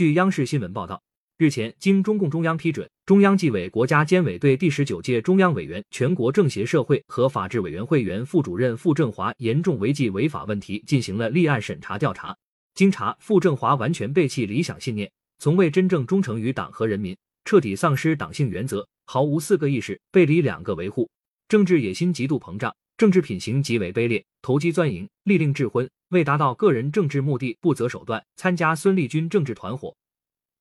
据央视新闻报道，日前经中共中央批准，中央纪委国家监委对第十九届中央委员、全国政协社会和法制委员会原副主任傅政华严重违纪违法问题进行了立案审查调查。经查，傅政华完全背弃理想信念，从未真正忠诚于党和人民，彻底丧失党性原则，毫无四个意识，背离两个维护，政治野心极度膨胀，政治品行极为卑劣，投机钻营，利令智昏，为达到个人政治目的不择手段，参加孙立军政治团伙，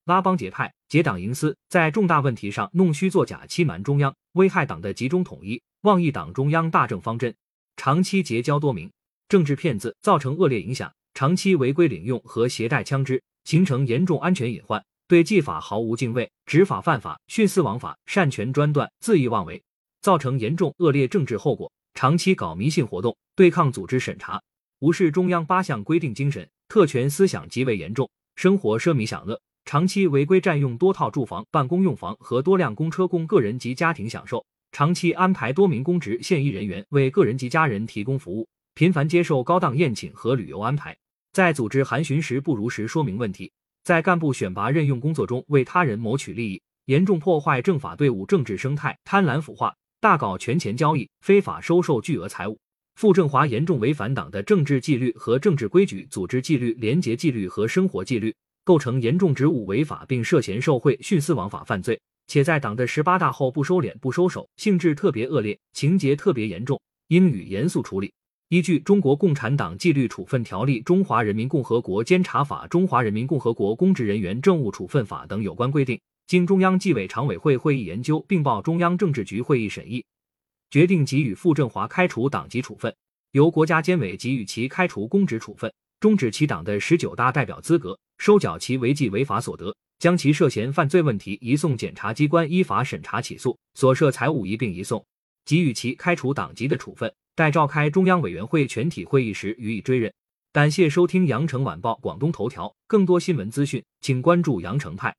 拉帮结派，结党营私，在重大问题上弄虚作假，欺瞒中央，危害党的集中统一，妄议党中央大政方针，长期结交多名政治骗子，造成恶劣影响。长期违规领用和携带枪支，形成严重安全隐患；对纪法毫无敬畏，执法犯法，徇私枉法，擅权专断，恣意妄为，造成严重恶劣政治后果。长期搞迷信活动，对抗组织审查，无视中央八项规定精神，特权思想极为严重，生活奢靡享乐，长期违规占用多套住房、办公用房和多辆公车供个人及家庭享受，长期安排多名公职现役人员为个人及家人提供服务，频繁接受高档宴请和旅游安排。在组织函询时不如实说明问题，在干部选拔任用工作中为他人谋取利益，严重破坏政法队伍政治生态，贪婪腐化，大搞权钱交易，非法收受巨额财物。傅政华严重违反党的政治纪律和政治规矩、组织纪律、廉洁纪律和生活纪律，构成严重职务违法，并涉嫌受贿、徇私枉法犯罪，且在党的十八大后不收敛、不收手，性质特别恶劣，情节特别严重，应予严肃处理。依据《中国共产党纪律处分条例》《中华人民共和国监察法》《中华人民共和国公职人员政务处分法》等有关规定，经中央纪委常委会会议研究，并报中央政治局会议审议，决定给予傅政华开除党籍处分，由国家监委给予其开除公职处分，终止其党的十九大代表资格，收缴其违纪违法所得，将其涉嫌犯罪问题移送检察机关依法审查起诉，所涉财物一并移送，给予其开除党籍的处分。待召开中央委员会全体会议时予以追认。感谢收听羊城晚报广东头条，更多新闻资讯，请关注羊城派。